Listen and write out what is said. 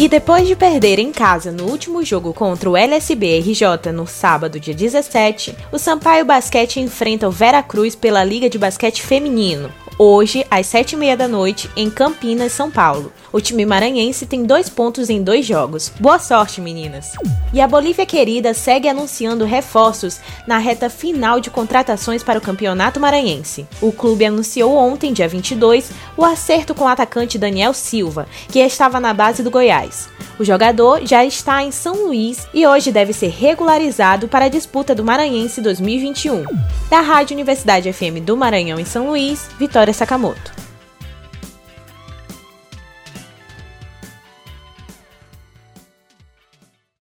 E depois de perder em casa no último jogo contra o LSB RJ no sábado, dia 17, o Sampaio Basquete enfrenta o Vera Cruz pela Liga de Basquete Feminino, hoje às 7h30 da noite, em Campinas, São Paulo. O time maranhense tem dois pontos em dois jogos. Boa sorte, meninas! E a Bolívia Querida segue anunciando reforços na reta final de contratações para o Campeonato Maranhense. O clube anunciou ontem, dia 22, o acerto com o atacante Daniel Silva, que estava na base do Goiás. O jogador já está em São Luís e hoje deve ser regularizado para a disputa do Maranhense 2021. Da Rádio Universidade FM do Maranhão em São Luís, Vitória Sakamoto.